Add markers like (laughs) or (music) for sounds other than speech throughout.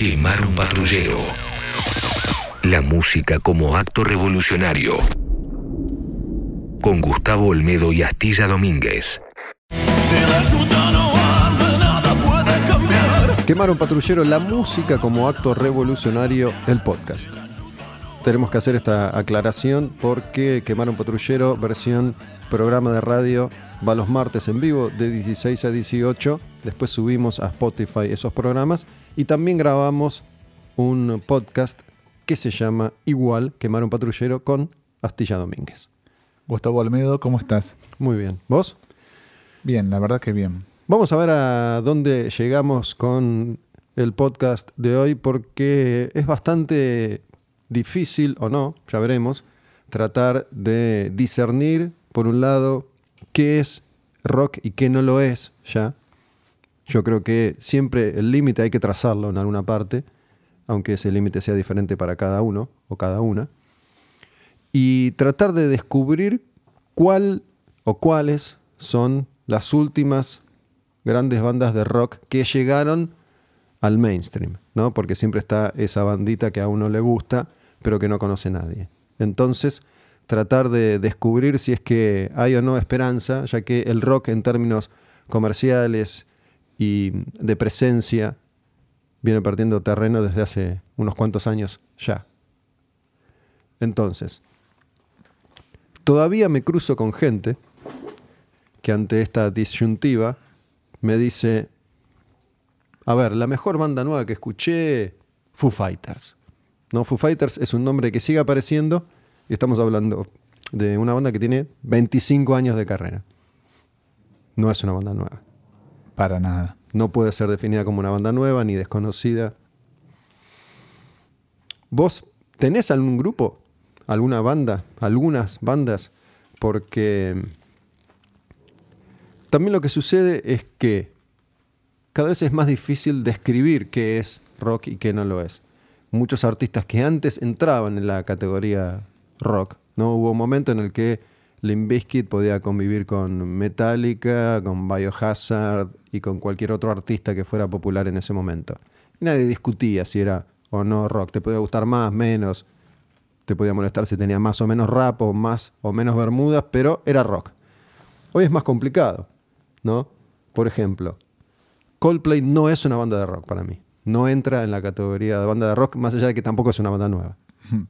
Quemar un patrullero. La música como acto revolucionario. Con Gustavo Olmedo y Astilla Domínguez. Quemar un patrullero, la música como acto revolucionario, el podcast. Tenemos que hacer esta aclaración porque Quemar un patrullero, versión programa de radio, va los martes en vivo de 16 a 18. Después subimos a Spotify esos programas y también grabamos un podcast que se llama igual Quemar un patrullero con Astilla Domínguez. Gustavo Almedo, ¿cómo estás? Muy bien. ¿Vos? Bien, la verdad que bien. Vamos a ver a dónde llegamos con el podcast de hoy porque es bastante difícil o no, ya veremos, tratar de discernir, por un lado, qué es rock y qué no lo es ya. Yo creo que siempre el límite hay que trazarlo en alguna parte, aunque ese límite sea diferente para cada uno o cada una. Y tratar de descubrir cuál o cuáles son las últimas grandes bandas de rock que llegaron al mainstream, ¿no? Porque siempre está esa bandita que a uno le gusta, pero que no conoce nadie. Entonces, tratar de descubrir si es que hay o no esperanza, ya que el rock en términos comerciales y de presencia viene partiendo terreno desde hace unos cuantos años ya. Entonces, todavía me cruzo con gente que ante esta disyuntiva me dice, a ver, la mejor banda nueva que escuché, Foo Fighters. ¿No? Foo Fighters es un nombre que sigue apareciendo y estamos hablando de una banda que tiene 25 años de carrera. No es una banda nueva. Para nada. No puede ser definida como una banda nueva ni desconocida. ¿Vos tenés algún grupo? ¿Alguna banda? ¿Algunas bandas? Porque también lo que sucede es que cada vez es más difícil describir qué es rock y qué no lo es. Muchos artistas que antes entraban en la categoría rock, ¿no? Hubo un momento en el que Limp Bizkit podía convivir con Metallica, con Biohazard y con cualquier otro artista que fuera popular en ese momento. Nadie discutía si era o no rock. Te podía gustar más, menos. Te podía molestar si tenía más o menos rap o más o menos bermudas, pero era rock. Hoy es más complicado, ¿no? Por ejemplo, Coldplay no es una banda de rock para mí. No entra en la categoría de banda de rock, más allá de que tampoco es una banda nueva.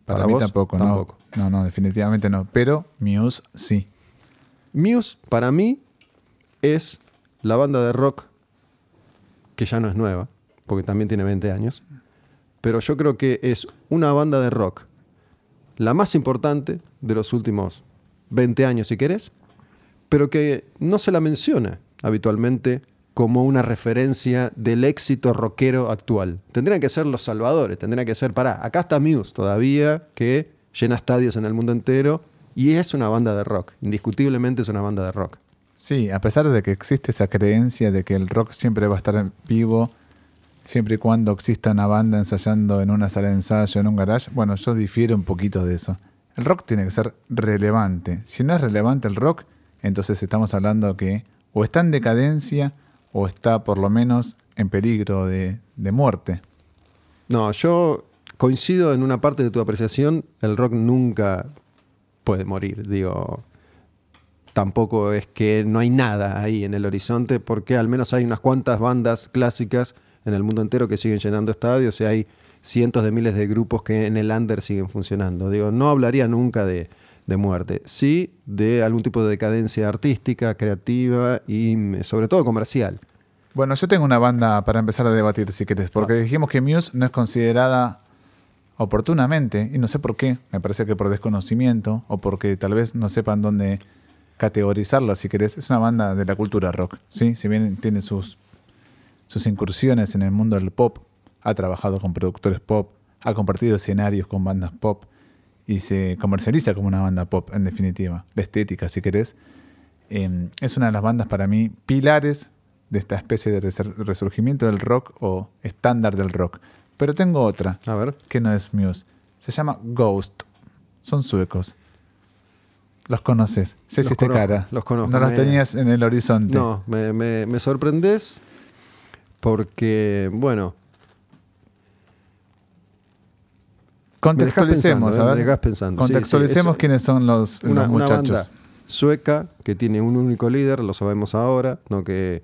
Para, mí tampoco, tampoco, no. No, no, definitivamente no. Pero Muse sí. Muse, para mí, es la banda de rock que ya no es nueva, porque también tiene 20 años. Pero yo creo que es una banda de rock la más importante de los últimos 20 años, si querés, pero que no se la menciona habitualmente como una referencia del éxito rockero actual. Tendrían que ser los salvadores, tendrían que ser, pará, acá está Muse todavía, que llena estadios en el mundo entero y es una banda de rock, indiscutiblemente es una banda de rock. Sí, a pesar de que existe esa creencia de que el rock siempre va a estar vivo, siempre y cuando exista una banda ensayando en una sala de ensayo, en un garage, bueno, yo difiero un poquito de eso. El rock tiene que ser relevante. Si no es relevante el rock, entonces estamos hablando que o está en decadencia o está por lo menos en peligro de, muerte. No, yo coincido en una parte de tu apreciación, el rock nunca puede morir, digo, tampoco es que no hay nada ahí en el horizonte, porque al menos hay unas cuantas bandas clásicas en el mundo entero que siguen llenando estadios y hay cientos de miles de grupos que en el under siguen funcionando. Digo, no hablaría nunca de, de muerte, sí de algún tipo de decadencia artística, creativa y mm, sobre todo comercial. Bueno, yo tengo una banda para empezar a debatir, si querés, porque ah. dijimos que Muse no es considerada oportunamente, y no sé por qué, me parece que por desconocimiento o porque tal vez no sepan dónde categorizarla, si querés. Es una banda de la cultura rock, ¿sí? Si bien tiene sus, sus incursiones en el mundo del pop, ha trabajado con productores pop, ha compartido escenarios con bandas pop, y se comercializa como una banda pop, en definitiva. La estética, si querés. Em, es una de las bandas para mí pilares de esta especie de resurgimiento del rock o estándar del rock. Pero tengo otra, a ver, que no es Muse. Se llama Ghost. Son suecos. Los conoces. Se hiciste cara. Los conozco. No los tenías en el horizonte. No, me, me, me sorprendes porque, bueno, Contextualicemos, pensando, a ver. Me dejás pensando. Sí, sí, Contextualicemos es quiénes son los, una, los una muchachos. banda sueca que tiene un único líder, lo sabemos ahora, ¿no? que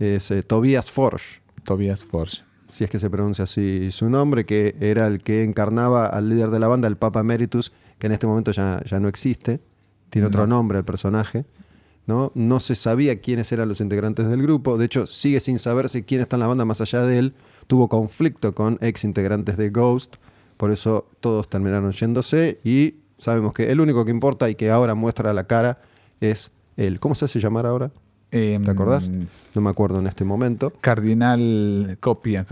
es eh, Tobias Forge, Tobias Forge. si es que se pronuncia así su nombre, que era el que encarnaba al líder de la banda, el Papa Emeritus, que en este momento ya, ya no existe, tiene otro No. nombre el personaje. ¿no? no se sabía quiénes eran los integrantes del grupo, de hecho sigue sin saberse quién está en la banda más allá de él, tuvo conflicto con ex integrantes de Ghost, por eso todos terminaron yéndose y sabemos que el único que importa y que ahora muestra la cara es él. ¿Cómo se hace llamar ahora? Em, ¿Te acordás? No me acuerdo en este momento. Cardinal Copia.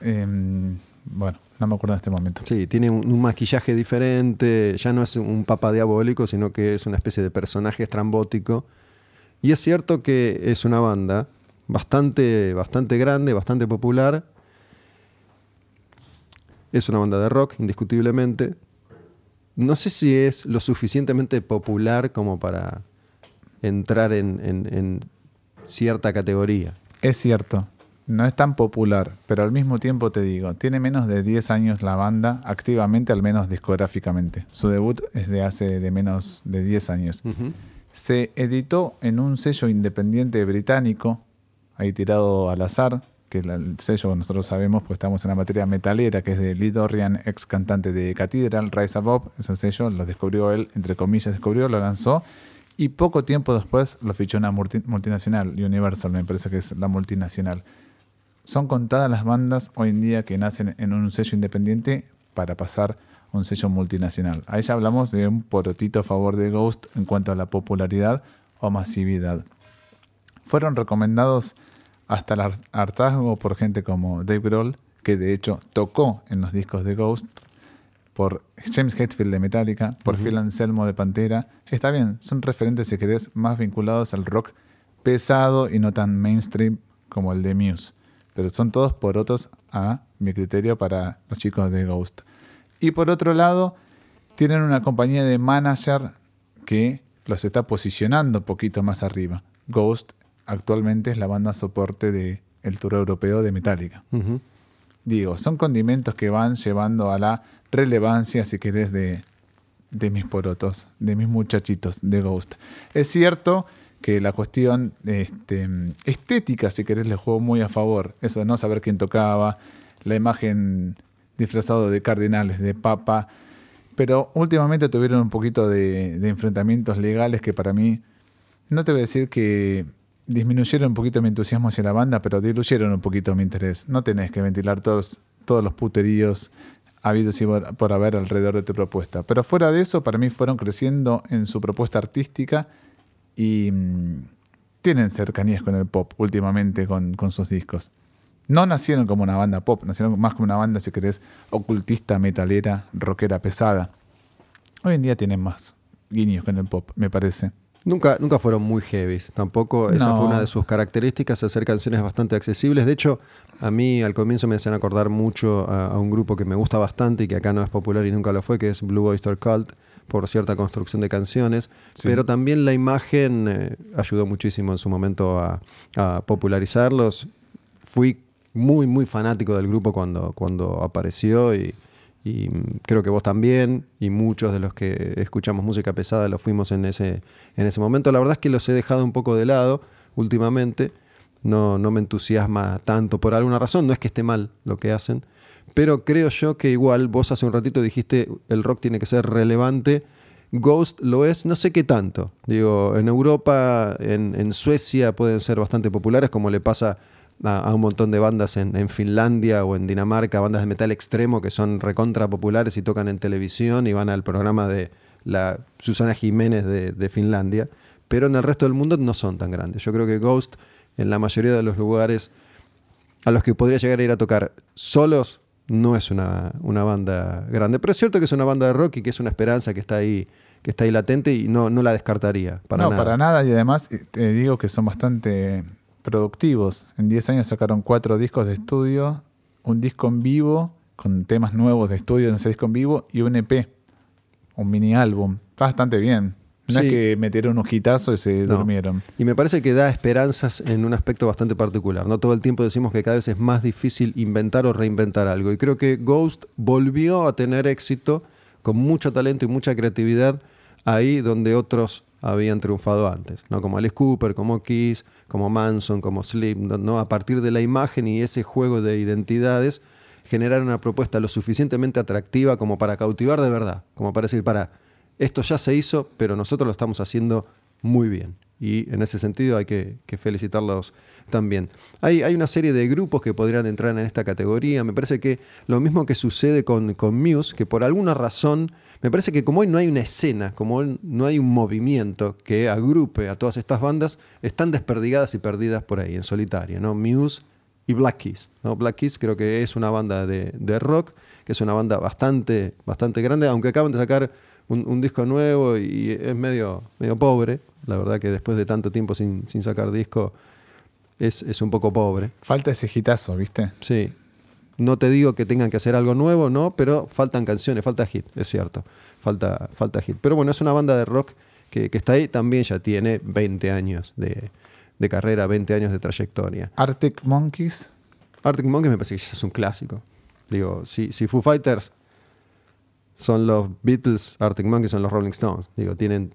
Em, bueno, no me acuerdo en este momento. Sí, tiene un, un maquillaje diferente, ya no es un papa diabólico, sino que es una especie de personaje estrambótico. Y es cierto que es una banda bastante, bastante grande, bastante popular. Es una banda de rock, indiscutiblemente. No sé si es lo suficientemente popular como para entrar en, en- en cierta categoría. Es cierto, no es tan popular, pero al mismo tiempo te digo, tiene menos de 10 años la banda, activamente, al menos discográficamente. Su debut es de hace de menos de 10 años. Se editó en un sello independiente británico, ahí tirado al azar, que el sello nosotros sabemos, pues estamos en la materia metalera, que es de Lee Dorian, ex cantante de Cathedral, Rise Above, es el sello, lo descubrió él, entre comillas descubrió, lo lanzó, y poco tiempo después lo fichó una multi- multinacional, Universal me parece que es la multinacional. Son contadas las bandas hoy en día que nacen en un sello independiente para pasar a un sello multinacional. Ahí ya hablamos de un porotito a favor de Ghost en cuanto a la popularidad o masividad. Fueron recomendados hasta el har- hartazgo por gente como Dave Grohl, que de hecho tocó en los discos de Ghost, por James Hetfield de Metallica, por Phil Anselmo de Pantera. Está bien, son referentes, si querés, más vinculados al rock pesado y no tan mainstream como el de Muse. Pero son todos porotos a mi criterio para los chicos de Ghost. Y por otro lado, tienen una compañía de manager que los está posicionando un poquito más arriba. Ghost actualmente es la banda soporte del el tour europeo de Metallica. Digo, son condimentos que van llevando a la relevancia, si querés, de, de mis porotos, de mis muchachitos de Ghost. Es cierto que la cuestión este, estética, si querés, le jugó muy a favor. Eso de no saber quién tocaba, la imagen disfrazado de cardinales, de papa. Pero últimamente tuvieron un poquito de, de enfrentamientos legales que para mí, no te voy a decir que disminuyeron un poquito mi entusiasmo hacia la banda, pero diluyeron un poquito mi interés. No tenés que ventilar todos, todos los puteríos habidos y por, haber alrededor de tu propuesta. Pero fuera de eso, para mí fueron creciendo en su propuesta artística y mm, tienen cercanías con el pop últimamente con, con sus discos. No nacieron como una banda pop, nacieron más como una banda, si querés, ocultista, metalera, rockera pesada. Hoy en día tienen más guiños con el pop, me parece. Nunca, nunca fueron muy heavies, tampoco. Esa No. fue una de sus características, hacer canciones bastante accesibles. De hecho, a mí al comienzo me hacían acordar mucho a, a un grupo que me gusta bastante y que acá no es popular y nunca lo fue, que es Blue Oyster Cult, por cierta construcción de canciones. Sí. Pero también la imagen eh, ayudó muchísimo en su momento a, a popularizarlos. Fui muy, muy fanático del grupo cuando, cuando apareció y, y creo que vos también y muchos de los que escuchamos música pesada lo fuimos en ese, en ese momento. La verdad es que los he dejado un poco de lado últimamente. No, no me entusiasma tanto por alguna razón. No es que esté mal lo que hacen. Pero creo yo que igual vos hace un ratito dijiste el rock tiene que ser relevante. Ghost lo es, no sé qué tanto. Digo, en Europa, en, en Suecia pueden ser bastante populares, como le pasa a, a un montón de bandas en, en Finlandia o en Dinamarca, bandas de metal extremo que son recontra populares y tocan en televisión y van al programa de la Susana Jiménez de, de Finlandia. Pero en el resto del mundo no son tan grandes. Yo creo que Ghost, en la mayoría de los lugares a los que podría llegar a ir a tocar solos, no es una, una banda grande. Pero es cierto que es una banda de rock y que es una esperanza que está ahí, que está ahí latente y no, no la descartaría. Para no, nada. para nada. Y además eh, te digo que son bastante productivos. En 10 años sacaron cuatro discos de estudio, un disco en vivo con temas nuevos de estudio en ese disco en vivo y un EP, un mini álbum. Está bastante bien. No Sí. es que metieron un hitazo y se No. durmieron. Y me parece que da esperanzas en un aspecto bastante particular. No todo el tiempo decimos que cada vez es más difícil inventar o reinventar algo. Y creo que Ghost volvió a tener éxito con mucho talento y mucha creatividad ahí donde otros habían triunfado antes, ¿no? Como Alice Cooper, como Kiss, como Manson, como Slipknot, ¿no? A partir de la imagen y ese juego de identidades generar una propuesta lo suficientemente atractiva como para cautivar de verdad, como para decir, para, esto ya se hizo, pero nosotros lo estamos haciendo muy bien. Y en ese sentido hay que, que felicitarlos también. Hay, hay una serie de grupos que podrían entrar en esta categoría. Me parece que lo mismo que sucede con, con Muse, que por alguna razón, me parece que como hoy no hay una escena, como hoy no hay un movimiento que agrupe a todas estas bandas, están desperdigadas y perdidas por ahí, en solitario. ¿no? Muse y Black Keys. ¿no? Black Keys creo que es una banda de, de rock, que es una banda bastante, bastante grande, aunque acaban de sacar un, un disco nuevo y es medio, medio pobre. La verdad que después de tanto tiempo sin, sin sacar disco es, es un poco pobre. Falta ese hitazo, ¿viste? Sí. No te digo que tengan que hacer algo nuevo, no, pero faltan canciones, falta hit, es cierto. Falta, falta hit. Pero bueno, es una banda de rock que, que está ahí, también ya tiene 20 años de, de carrera, 20 años de trayectoria. Arctic Monkeys. Arctic Monkeys me parece que es un clásico. Digo, si, si Foo Fighters son los Beatles, Arctic Monkeys son los Rolling Stones. Digo, tienen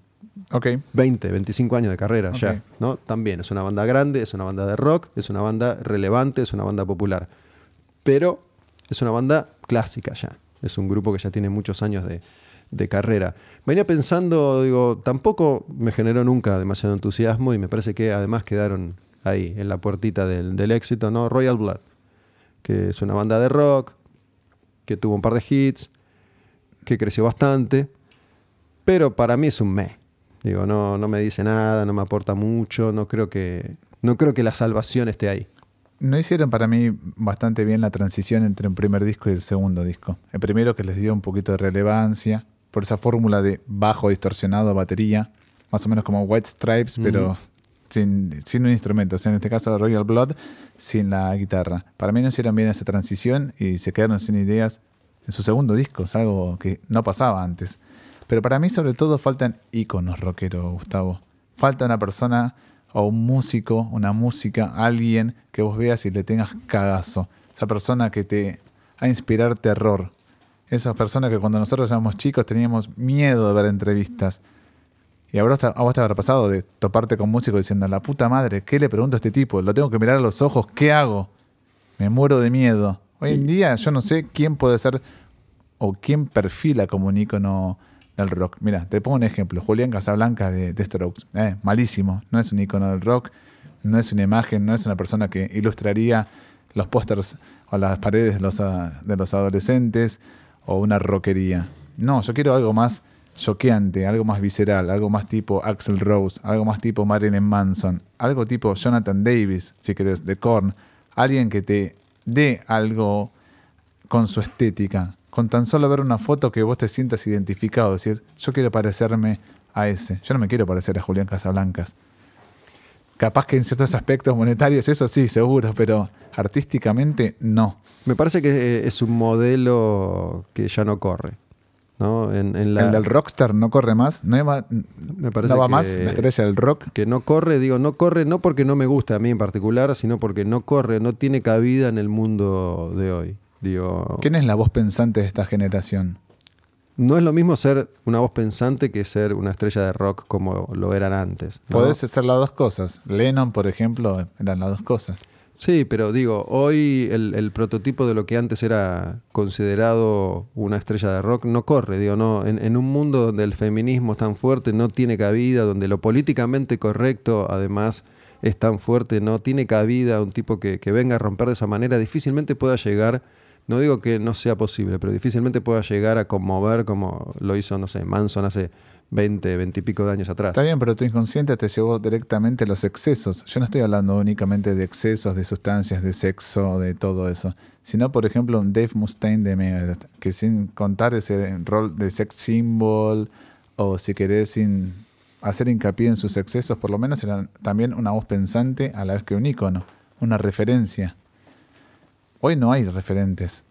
Ok. 20, 25 años de carrera ya, ¿no? También es una banda grande, es una banda de rock, es una banda relevante, es una banda popular. Pero es una banda clásica ya. Es un grupo que ya tiene muchos años de, carrera. Venía pensando, digo, tampoco me generó nunca demasiado entusiasmo y me parece que además quedaron ahí, en la puertita del, del éxito, ¿no? Royal Blood, que es una banda de rock, que tuvo un par de hits, que creció bastante, pero para mí es un me. Digo, no, no me dice nada, no me aporta mucho, no creo que, no creo que la salvación esté ahí. No hicieron para mí bastante bien la transición entre el primer disco y el segundo disco. El primero que les dio un poquito de relevancia por esa fórmula de bajo distorsionado, batería, más o menos como White Stripes, pero sin, sin un instrumento. O sea, en este caso Royal Blood, sin la guitarra. Para mí no hicieron bien esa transición y se quedaron sin ideas en su segundo disco. Es algo que no pasaba antes. Pero para mí sobre todo faltan íconos rockeros, Gustavo. Falta una persona o un músico, una música, alguien que vos veas y le tengas cagazo. Esa persona que te a inspirar terror. Esa persona que cuando nosotros éramos chicos teníamos miedo de ver entrevistas. Y a vos, te- a vos te habrá pasado de toparte con músicos diciendo, la puta madre, ¿qué le pregunto a este tipo? Lo tengo que mirar a los ojos, ¿qué hago? Me muero de miedo. Hoy en día yo no sé quién puede ser o quién perfila como un ícono del rock. Mira, te pongo un ejemplo. Julián Casablanca de, de Strokes. Eh, malísimo. No es un ícono del rock, no es una imagen, no es una persona que ilustraría los pósters o las paredes de los, ah, adolescentes o una rockería. No, yo quiero algo más choqueante, algo más visceral, algo más tipo Axel Rose, algo más tipo Marilyn Manson, algo tipo Jonathan Davis, si querés, de Korn. Alguien que te dé algo con su estética, con tan solo ver una foto que vos te sientas identificado, decir, yo quiero parecerme a ese, yo no me quiero parecer a Julián Casablancas. Capaz que en ciertos aspectos monetarios, eso sí, seguro, pero artísticamente no. Me parece que eh, es un modelo que ya no corre. ¿no? En, en la- El del rockstar no corre más, no, va, Me parece no va que- más la estrella del rock. que no corre, digo, no corre no porque no me guste a mí en particular, sino porque no corre, no tiene cabida en el mundo de hoy. Digo, ¿Quién es la voz pensante de esta generación? no es lo mismo ser una voz pensante que ser una estrella de rock como lo eran antes. ¿no? Podés hacer las dos cosas. Lennon, por ejemplo, eran las dos cosas. Sí, pero digo, hoy el, el prototipo de lo que antes era considerado una estrella de rock no corre, digo, no, en, en un mundo donde el feminismo es tan fuerte, no tiene cabida, donde lo políticamente correcto además es tan fuerte, no tiene cabida un tipo que, que venga a romper de esa manera, difícilmente pueda llegar, no digo que no sea posible, pero difícilmente pueda llegar a conmover como lo hizo, no sé, Manson hace 20, 20 y pico de años atrás. Está bien, pero tu inconsciente te llevó directamente a los excesos. Yo no estoy hablando únicamente de excesos, de sustancias, de sexo, de todo eso. Sino, por ejemplo, un Dave Mustaine de Megadeth, que sin contar ese rol de sex symbol, o si querés, sin hacer hincapié en sus excesos, por lo menos era también una voz pensante a la vez que un ícono, una referencia. Hoy no hay referentes.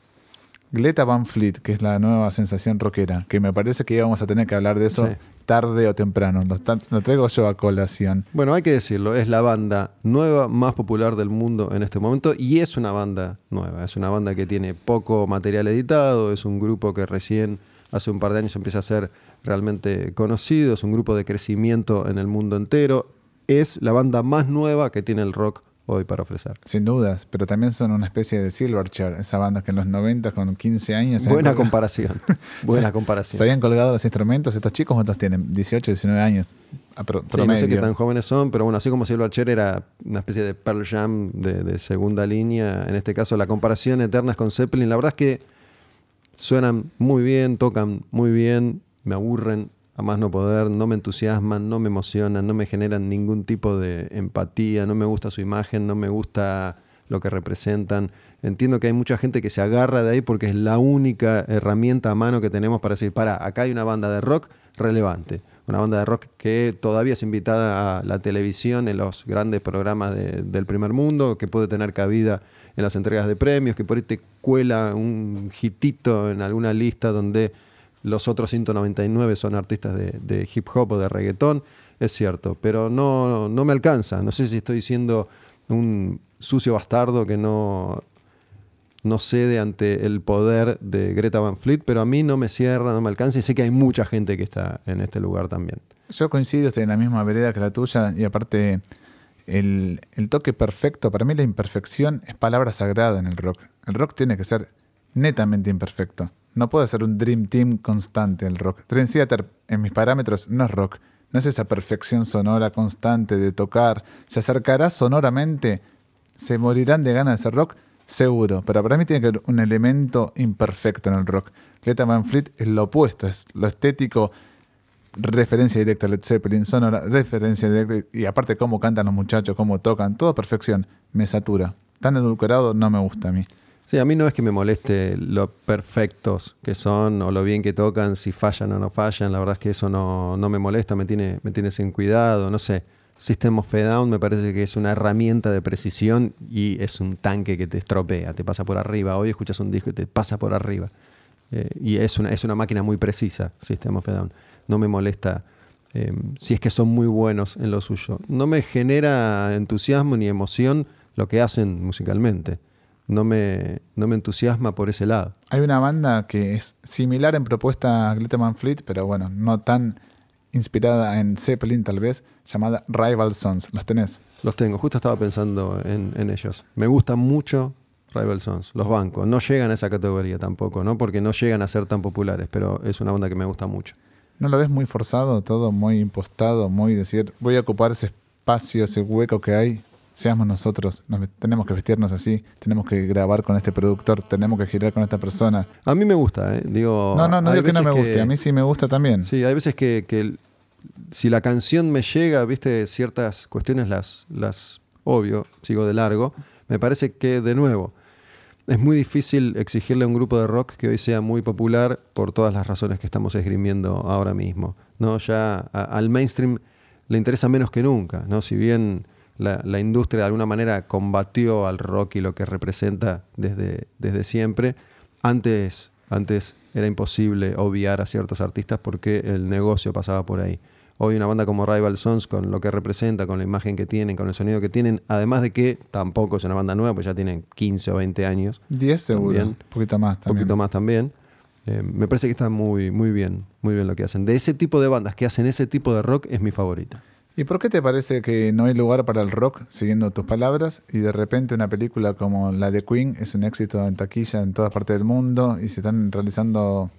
Greta Van Fleet, que es la nueva sensación rockera, que me parece que íbamos a tener que hablar de eso, Sí. tarde o temprano. Lo, lo traigo yo a colación. Bueno, hay que decirlo, es la banda nueva más popular del mundo en este momento y es una banda nueva, es una banda que tiene poco material editado, es un grupo que recién hace un par de años empieza a ser realmente conocido, es un grupo de crecimiento en el mundo entero, es la banda más nueva que tiene el rock hoy para ofrecer. Sin dudas, pero también son una especie de Silverchair, esa banda que en los 90 con 15 años... Buena colgado- comparación, (laughs) buena se- comparación. Se habían colgado los instrumentos. ¿Estos chicos cuántos tienen? 18, 19 años. Sí, no sé qué tan jóvenes son, pero bueno, así como Silverchair era una especie de Pearl Jam de, de segunda línea, en este caso la comparación eterna es con Zeppelin. La verdad es que suenan muy bien, tocan muy bien, me aburren a más no poder, no me entusiasman, no me emocionan, no me generan ningún tipo de empatía, no me gusta su imagen, no me gusta lo que representan. Entiendo que hay mucha gente que se agarra de ahí porque es la única herramienta a mano que tenemos para decir, para, acá hay una banda de rock relevante, una banda de rock que todavía es invitada a la televisión en los grandes programas de- del primer mundo, que puede tener cabida en las entregas de premios, que por ahí te cuela un hitito en alguna lista donde los otros 199 son artistas de, hip hop o de reggaetón, es cierto, pero no, no me alcanza. No sé si estoy siendo un sucio bastardo que no, no cede ante el poder de Greta Van Fleet, pero a mí no me cierra, no me alcanza y sé que hay mucha gente que está en este lugar también. Yo coincido, estoy en la misma vereda que la tuya y aparte el, el toque perfecto, para mí la imperfección es palabra sagrada en el rock. El rock tiene que ser netamente imperfecto. No puede ser un Dream Team constante el rock. Dream Theater, en mis parámetros, no es rock. No es esa perfección sonora constante de tocar. Se acercará sonoramente, se morirán de ganas de ser rock, seguro. Pero para mí tiene que haber un elemento imperfecto en el rock. Greta Van es lo opuesto, es lo estético, referencia directa a Led Zeppelin, sonora, referencia directa, y aparte cómo cantan los muchachos, cómo tocan, todo perfección, me satura. Tan edulcorado no me gusta a mí. Sí, a mí no es que me moleste lo perfectos que son o lo bien que tocan, si fallan o no fallan. La verdad es que eso no, no me molesta, me tiene, me tiene sin cuidado. No sé, System of a Down me parece que es una herramienta de precisión y es un tanque que te estropea, te pasa por arriba. Hoy escuchas un disco y te pasa por arriba. Eh, y es una, es una máquina muy precisa, System of a Down. No me molesta eh, si es que son muy buenos en lo suyo. No me genera entusiasmo ni emoción lo que hacen musicalmente no me, no me entusiasma por ese lado. Hay una banda que es similar en propuesta a Van Fleet, pero bueno, no tan inspirada en Zeppelin tal vez, llamada Rival Sons. ¿Los tenés? Los tengo, justo estaba pensando en, en ellos. Me gustan mucho Rival Sons, los bancos. No llegan a esa categoría tampoco, ¿no? Porque no llegan a ser tan populares, pero es una banda que me gusta mucho. ¿No lo ves muy forzado, todo muy impostado, muy decir, voy a ocupar ese espacio, ese hueco que hay? Seamos nosotros, nos, tenemos que vestirnos así, tenemos que grabar con este productor, tenemos que girar con esta persona. A mí me gusta, ¿eh? Digo, No, no, no digo que no me guste, a mí sí me gusta también. Sí, hay veces que, si la canción me llega, viste, ciertas cuestiones las, las obvio, sigo de largo. Me parece que, de nuevo, es muy difícil exigirle a un grupo de rock que hoy sea muy popular por todas las razones que estamos esgrimiendo ahora mismo. ¿no? Ya a- al mainstream le interesa menos que nunca, ¿no? Si bien la, la industria de alguna manera combatió al rock y lo que representa desde, desde siempre, antes, antes era imposible obviar a ciertos artistas porque el negocio pasaba por ahí. Hoy una banda como Rival Sons, con lo que representa, con la imagen que tienen, con el sonido que tienen, además de que tampoco es una banda nueva, pues ya tienen 15 o 20 años, 10 seguro, un poquito más también. poquito más también. Eh, me parece que está muy, muy bien, muy bien lo que hacen. De ese tipo de bandas que hacen ese tipo de rock es mi favorita. ¿Y por qué te parece que no hay lugar para el rock, siguiendo tus palabras, y de repente una película como la de Queen es un éxito en taquilla en todas partes del mundo y se están realizando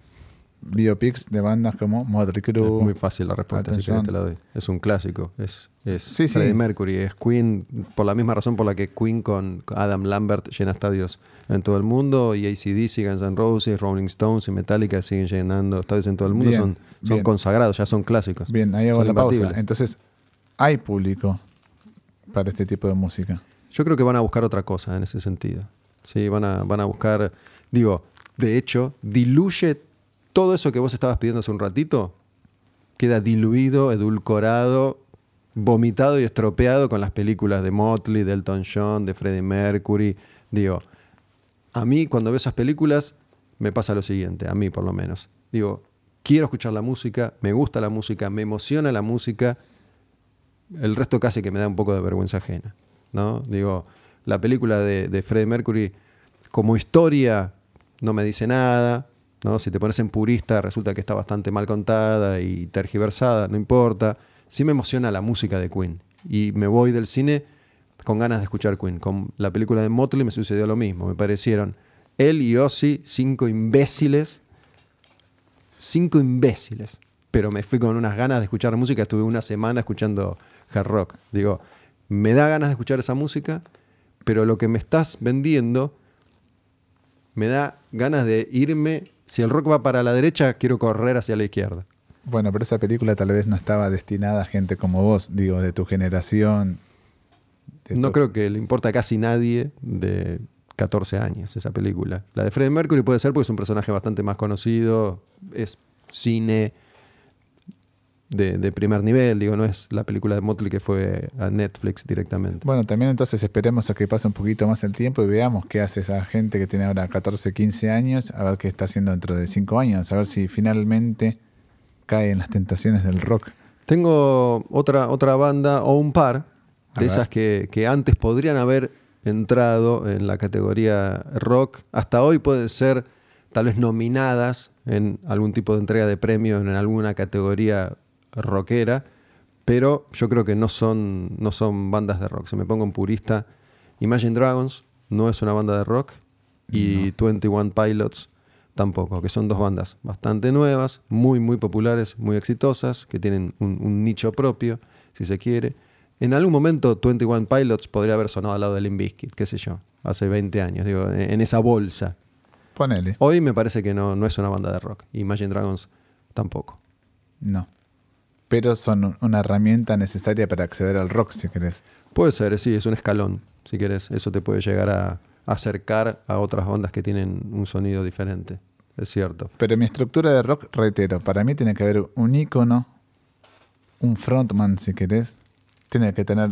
biopics de bandas como Motley Crue? es muy fácil la respuesta, te la doy. Es un clásico, es, es Sí, sí. Freddie Mercury, es Queen, por la misma razón por la que Queen con Adam Lambert llena estadios en todo el mundo, y ACDC, Guns N' Roses, Rolling Stones y Metallica siguen llenando estadios en todo el mundo, Bien, son, son bien. consagrados, ya son clásicos. Bien, ahí hago la pausa. Entonces, hay público para este tipo de música. Yo creo que van a buscar otra cosa en ese sentido. Sí, van a, van a buscar, digo, de hecho, diluye todo eso que vos estabas pidiendo hace un ratito, queda diluido, edulcorado, vomitado y estropeado con las películas de Motley, de Elton John, de Freddie Mercury. Digo, a mí cuando veo esas películas me pasa lo siguiente, a mí por lo menos. Digo, quiero escuchar la música, me gusta la música, me emociona la música. El resto casi que me da un poco de vergüenza ajena. ¿no? Digo, la película de, de Freddie Mercury como historia no me dice nada. ¿no? Si te pones en purista, resulta que está bastante mal contada y tergiversada, no importa. Sí me emociona la música de Queen. Y me voy del cine con ganas de escuchar Queen. Con la película de Motley me sucedió lo mismo. Me parecieron él y Ozzy, cinco imbéciles. Cinco imbéciles. Pero me fui con unas ganas de escuchar música. Estuve una semana escuchando hard rock. Digo, me da ganas de escuchar esa música, pero lo que me estás vendiendo me da ganas de irme. Si el rock va para la derecha, quiero correr hacia la izquierda. Bueno, pero esa película tal vez no estaba destinada a gente como vos, digo, de tu generación. de No creo que le importa a casi nadie de 14 años esa película. La de Freddie Mercury puede ser porque es un personaje bastante más conocido, es cine de, de primer nivel, digo, no es la película de Motley que fue a Netflix directamente. Bueno, también entonces esperemos a que pase un poquito más el tiempo y veamos qué hace esa gente que tiene ahora 14, 15 años, a ver qué está haciendo dentro de 5 años, a ver si finalmente cae en las tentaciones del rock. Tengo otra, otra banda o un par de esas que, que antes podrían haber entrado en la categoría rock. Hasta hoy pueden ser tal vez nominadas en algún tipo de entrega de premios en alguna categoría rockera, pero yo creo que no son, no son bandas de rock. Si me pongo en purista, Imagine Dragons no es una banda de rock y 21 Pilots tampoco, que son dos bandas bastante nuevas, muy, muy populares, muy exitosas, que tienen un, un nicho propio, si se quiere. En algún momento 21 Pilots podría haber sonado al lado de Limp Bizkit, qué sé yo, hace 20 años, digo, en en esa bolsa. Ponele. Hoy me parece que no, no es una banda de rock. Imagine Dragons tampoco. No. Pero son una herramienta necesaria para acceder al rock, si querés. Puede ser, sí, es un escalón, si querés. Eso te puede llegar a acercar a otras bandas que tienen un sonido diferente. Es cierto. Pero mi estructura de rock, reitero, para mí tiene que haber un ícono, un frontman, si querés. Tiene que tener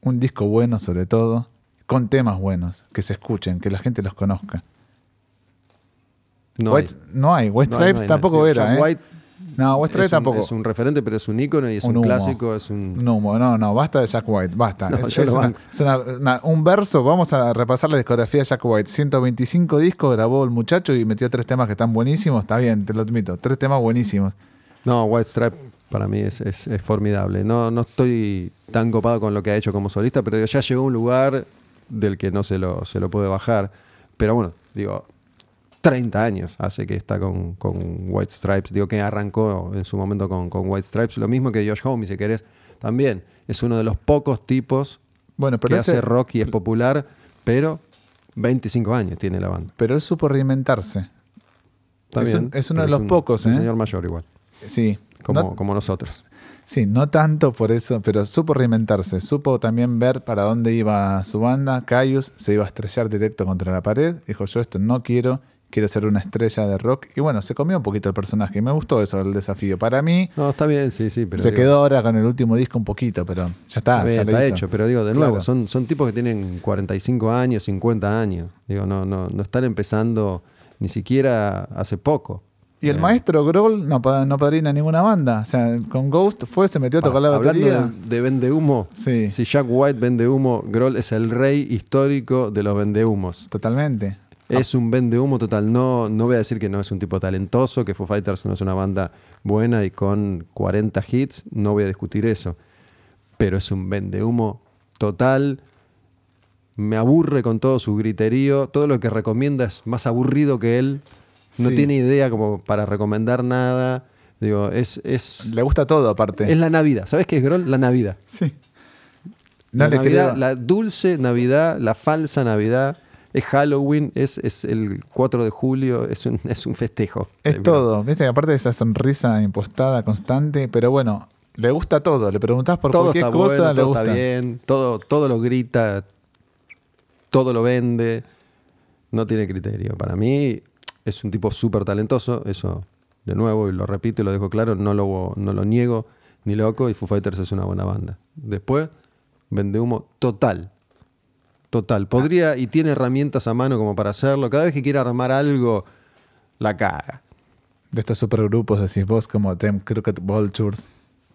un disco bueno, sobre todo, con temas buenos, que se escuchen, que la gente los conozca. No White- hay. no hay. White No hay, Stripes no hay, tampoco no hay. era, ¿eh? White no, un, tampoco. es un referente, pero es un ícono y es Un clásico, es un... No, no, no, basta de Jack White, basta. (laughs) No, es, yo es lo una- banco. es una- una- un verso, vamos a repasar la discografía de Jack White. 125 discos grabó el muchacho y metió tres temas que están buenísimos. Está bien, te lo admito. Tres temas buenísimos. No, White Stripe para mí es, es- es formidable. No, no estoy tan copado con lo que ha hecho como solista, pero ya llegó a un lugar del que no se lo, se lo puede bajar. Pero bueno, digo, 30 años hace que está con, con White Stripes. Digo que arrancó en su momento con, con White Stripes. Lo mismo que Josh Homme, si querés. También es uno de los pocos tipos Bueno, pero que ese- hace rock y es popular, pero 25 años tiene la banda. Pero él supo reinventarse. Es un- es uno de los un- pocos, Un ¿eh? señor mayor igual, Sí. como, No- como nosotros. sí, no tanto por eso, pero supo reinventarse. Supo también ver para dónde iba su banda. Caius se iba a estrellar directo contra la pared. Dijo, yo esto no quiero, quiero ser una estrella de rock. Y bueno, se comió un poquito el personaje. Y me gustó eso, el desafío. Para mí, No, está bien, sí, sí, pero se digo, quedó ahora con el último disco un poquito, pero ya está. bien, ya lo está hizo. hecho, pero digo, de nuevo, Claro. son, son tipos que tienen 45 años, 50 años. Digo, no, no, no están empezando ni siquiera hace poco. Y el Eh, maestro Grohl no, no padrina ninguna banda. O sea, con Ghost fue, se metió a tocar la Hablando batería. de, de vende humo, Sí. si Jack White vende humo, Grohl es el rey histórico de los vendehumos. Totalmente. Es un vende humo total. No, no voy a decir que no es un tipo talentoso, que Foo Fighters no es una banda buena y con 40 hits. No voy a discutir eso. Pero es un vende humo total. Me aburre con todo su griterío. Todo lo que recomienda es más aburrido que él. No Sí. tiene idea como para recomendar nada. Digo, es, es, Le gusta todo, aparte. es la Navidad. ¿Sabes qué es Grohl? La Navidad. Sí. No la, Navidad la dulce Navidad, la falsa Navidad. Es Halloween, es, es el 4 de julio, es un, (laughs) es un festejo. Es todo. Viste, aparte de esa sonrisa impostada constante, pero bueno, le gusta todo. Le preguntás por todo cualquier está cosa, bueno, le todo gusta. está bien, todo, todo lo grita, todo lo vende. No tiene criterio. Para mí es un tipo súper talentoso, eso de nuevo, y lo repito y lo dejo claro, no lo, no lo niego ni loco, y Foo Fighters es una buena banda. Después, vende humo total. Total. Podría y tiene herramientas a mano como para hacerlo. Cada vez que quiera armar algo, la caga. De estos supergrupos, decís vos, como Them Crooked Vultures.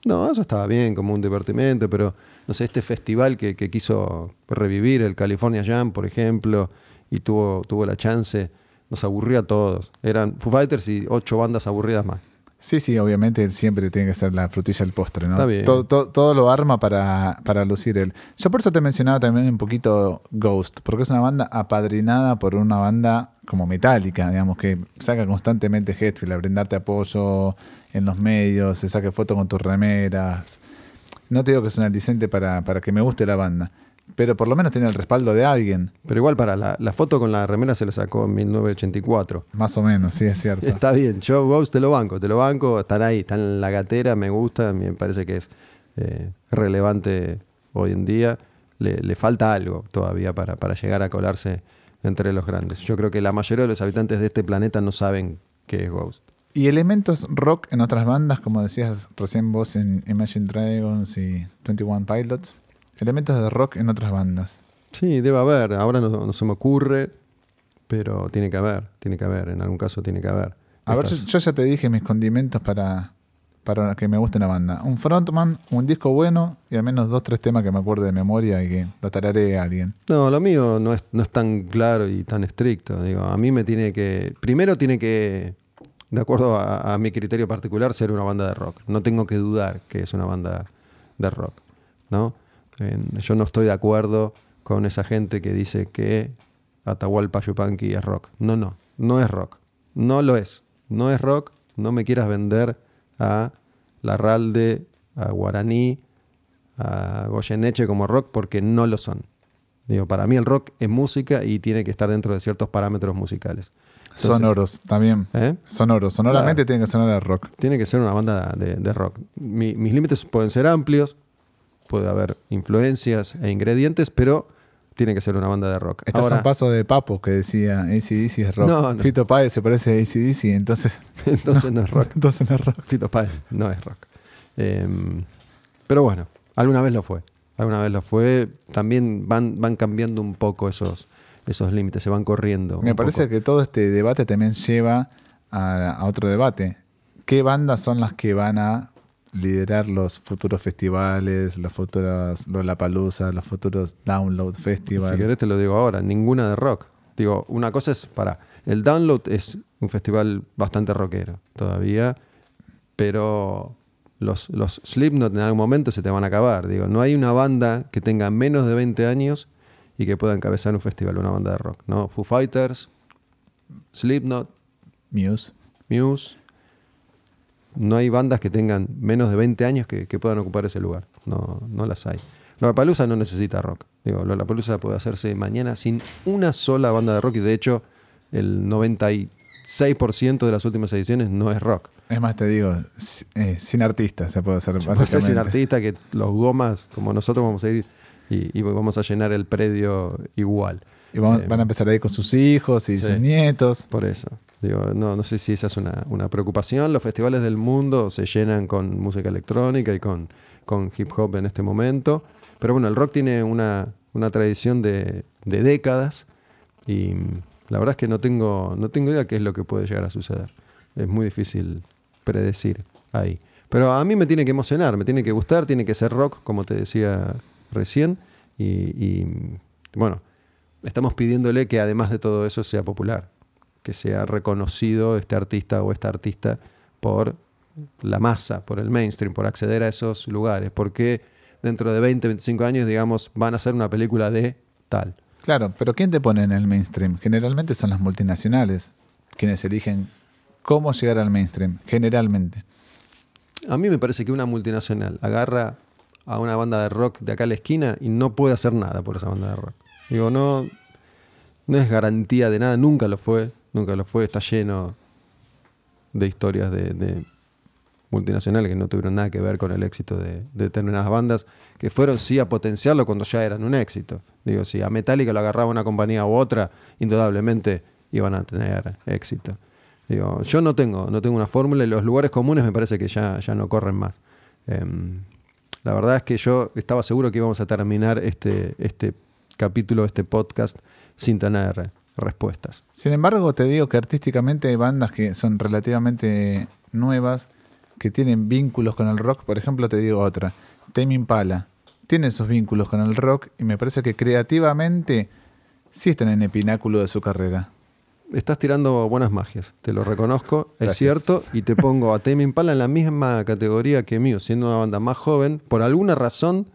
No, eso estaba bien, como un divertimento, pero no sé, este festival que, que quiso revivir, el California Jam, por ejemplo, y tuvo, tuvo la chance, nos aburrió a todos. Eran Foo Fighters y ocho bandas aburridas más. Sí, sí, obviamente él siempre tiene que ser la frutilla del postre, ¿no? Está bien. Todo, todo- todo lo arma para, para lucir él. Yo por eso te mencionaba también un poquito Ghost, porque es una banda apadrinada por una banda como Metallica, digamos, que saca constantemente Hetfield a brindarte apoyo en los medios, se saque fotos con tus remeras. No te digo que es un aliciente para, para que me guste la banda, pero por lo menos tiene el respaldo de alguien, Pero igual, para la, la foto con la remera se la sacó en 1984. más o menos, sí, es (laughs) cierto. Está bien, yo Ghost te lo banco, te lo banco, están ahí, están en la gatera, me gusta, me parece que es eh, relevante hoy en día. Le, le falta algo todavía para, para llegar a colarse entre los grandes. Yo creo que la mayoría de los habitantes de este planeta no saben qué es Ghost. Y elementos rock en otras bandas, como decías recién vos en Imagine Dragons y 21 Pilots. Elementos de rock en otras bandas. Sí, debe haber, ahora no, no se me ocurre, pero tiene que haber, tiene que haber, en algún caso tiene que haber. A ver, yo, yo ya te dije mis condimentos para, para que me guste una banda. Un frontman, un disco bueno y al menos dos, tres temas que me acuerde de memoria y que lo tararé a alguien. No, lo mío no es, no es tan claro y tan estricto. Digo, a mí me tiene que. Primero tiene que, de acuerdo a, a mi criterio particular, ser una banda de rock. No tengo que dudar que es una banda de rock. ¿no? Yo no estoy de acuerdo con esa gente que dice que Atahualpa Yupanqui es rock. No, no, no es rock. No lo es. No es rock. No me quieras vender a Larralde, a Guaraní, a Goyeneche como rock porque no lo son. Digo, para mí el rock es música y tiene que estar dentro de ciertos parámetros musicales. Entonces, Sonoros también. ¿eh? Sonoros. Sonoramente Claro. tiene que sonar a rock. Tiene que ser una banda de, de rock. Mi- mis límites pueden ser amplios, puede haber influencias e ingredientes, pero tiene que ser una banda de rock. Estás a un paso de Papo que decía ACDC es rock. No, no. Fito Páez se parece a ACDC, entonces, (laughs) entonces no es rock. (laughs) entonces no es rock. Fito Páez no es rock. Em, pero bueno, alguna vez lo fue. Alguna vez lo fue. También van, van cambiando un poco esos, esos límites, se van corriendo. Me parece poco. que todo este debate también lleva a, a otro debate. ¿Qué bandas son las que van a liderar los futuros festivales, los futuros Lollapalooza, los futuros Download Festival? Si querés te lo digo ahora, ninguna de rock. Digo, una cosa es, para, el Download es un festival bastante rockero todavía, pero los, los Slipknot en algún momento se te van a acabar. Digo, no hay una banda que tenga menos de 20 años y que pueda encabezar un festival, una banda de rock. ¿no? Foo Fighters, Slipknot, Muse. Muse. No hay bandas que tengan menos de 20 años que, que puedan ocupar ese lugar. No, no las hay. Lollapalooza no necesita rock. Digo, Lollapalooza puede hacerse mañana sin una sola banda de rock y de hecho el 96% de las últimas ediciones no es rock. Es más, te digo, eh, sin artistas se puede hacer (laughs) Puede ser sin básicamente. artista que los gomas, como nosotros, vamos a ir y, y vamos a llenar el predio igual. Y vamos- Eh, van a empezar ahí con sus hijos y sí. sus nietos. Por eso. No, no sé si esa es una, una preocupación. Los festivales del mundo se llenan con música electrónica y con, con hip hop en este momento. Pero bueno, el rock tiene una, una tradición de, de décadas y la verdad es que no tengo, no tengo idea qué es lo que puede llegar a suceder. Es muy difícil predecir ahí. Pero a mí me tiene que emocionar, me tiene que gustar, tiene que ser rock, como te decía recién. Y, bueno, estamos pidiéndole que además de todo eso sea popular, que sea reconocido este artista o esta artista por la masa, por el mainstream, por acceder a esos lugares. Porque dentro de 20, 25 años, digamos, van a hacer una película de tal. Claro, pero ¿quién te pone en el mainstream? Generalmente son las multinacionales quienes eligen cómo llegar al mainstream, generalmente. A mí me parece que una multinacional agarra a una banda de rock de acá a la esquina y no puede hacer nada por esa banda de rock. Digo, no, no es garantía de nada, nunca lo fue, nunca lo fue, está lleno de historias de, multinacionales que no tuvieron nada que ver con el éxito de, de determinadas bandas, que fueron sí a potenciarlo cuando ya eran un éxito. Digo, si a Metallica lo agarraba una compañía u otra, indudablemente iban a tener éxito. Digo, yo no tengo, no tengo una fórmula y los lugares comunes me parece que ya, ya no corren más. Em, la verdad es que yo estaba seguro que íbamos a terminar este, este capítulo, este podcast, sin tener respuestas. Sin embargo, te digo que artísticamente hay bandas que son relativamente nuevas, que tienen vínculos con el rock. Por ejemplo, te digo otra, Tame Impala. Tiene esos vínculos con el rock y me parece que creativamente sí están en el pináculo de su carrera. Estás tirando buenas magias, te lo reconozco, es cierto, y te pongo a Tame Impala en la misma categoría que Muse, siendo una banda más joven, por alguna razón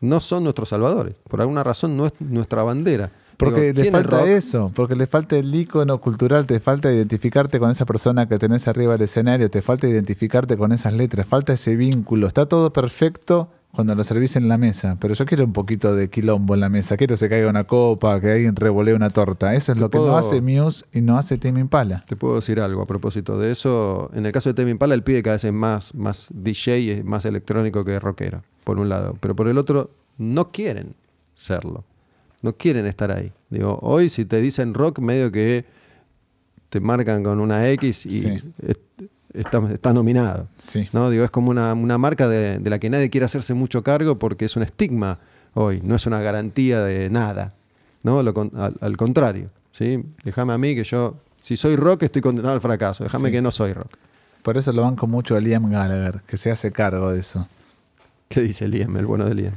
no son nuestros salvadores, por alguna razón no es nuestra bandera. Porque Digo, le falta rock, eso, porque le falta el icono cultural, te falta identificarte con esa persona que tenés arriba del escenario, te falta identificarte con esas letras, falta ese vínculo. Está todo perfecto cuando lo servís en la mesa, pero yo quiero un poquito de quilombo en la mesa, quiero que se caiga una copa, que alguien revolee una torta. Eso es lo que no hace Muse y no hace Tame Impala. Te puedo decir algo a propósito de eso. En el caso de Tame Impala, el pibe cada vez es más, más DJ, es más electrónico que rockero, por un lado. Pero por el otro, no quieren serlo. No quieren estar ahí. Digo, hoy si te dicen rock, medio que te marcan con una X y Sí. es- está, está nominado. Sí. ¿no? Digo, es como una, una marca de, de la que nadie quiere hacerse mucho cargo porque es un estigma hoy, no es una garantía de nada. ¿no? Lo al, al contrario. ¿sí? Déjame a mí que yo, si soy rock, estoy condenado al fracaso. Déjame Sí. que no soy rock. Por eso lo banco mucho a Liam Gallagher, que se hace cargo de eso. ¿Qué dice Liam, el bueno de Liam?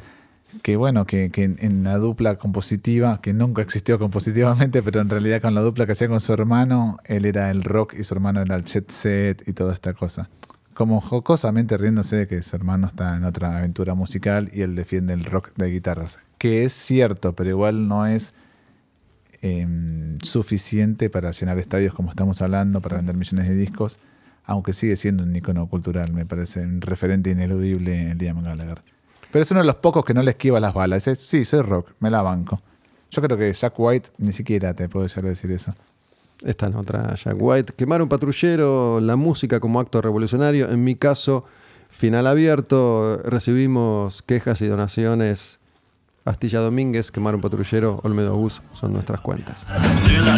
Que bueno, que, en, la dupla compositiva, que nunca existió compositivamente, pero en realidad con la dupla que hacía con su hermano, él era el rock y su hermano era el jet set y toda esta cosa. Como jocosamente riéndose de que su hermano está en otra aventura musical y él defiende el rock de guitarras. Que es cierto, pero igual no es em, suficiente para llenar estadios como estamos hablando, para vender millones de discos, aunque sigue siendo un icono cultural, me parece un referente ineludible Liam Gallagher. Pero es uno de los pocos que no le esquiva las balas. Es, sí, soy rock, me la banco. Yo creo que Jack White ni siquiera te puedo llegar a decir eso. Esta en otra, Jack White. Quemar un patrullero, la música como acto revolucionario. En mi caso, final abierto. Recibimos quejas y donaciones. Astilla Domínguez, Quemar un patrullero, Olmedo Bus son nuestras cuentas. Si la